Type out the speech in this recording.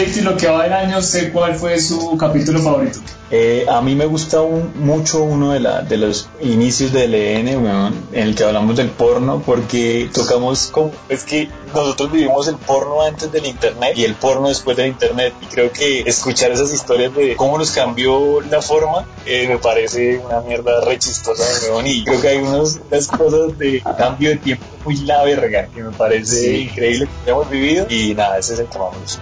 Y lo que va del año, sé cuál fue su capítulo favorito. Eh, a mí me gusta mucho uno de, la, de los inicios del EN, en el que hablamos del porno, porque tocamos como, es que nosotros vivimos el porno antes del internet y el porno después del internet, y creo que escuchar esas historias de cómo nos cambió la forma, eh, me parece una mierda re chistosa, y creo que hay unas, cosas de cambio de tiempo muy la verga, que me parece increíble que hemos vivido, y nada, ese es el que más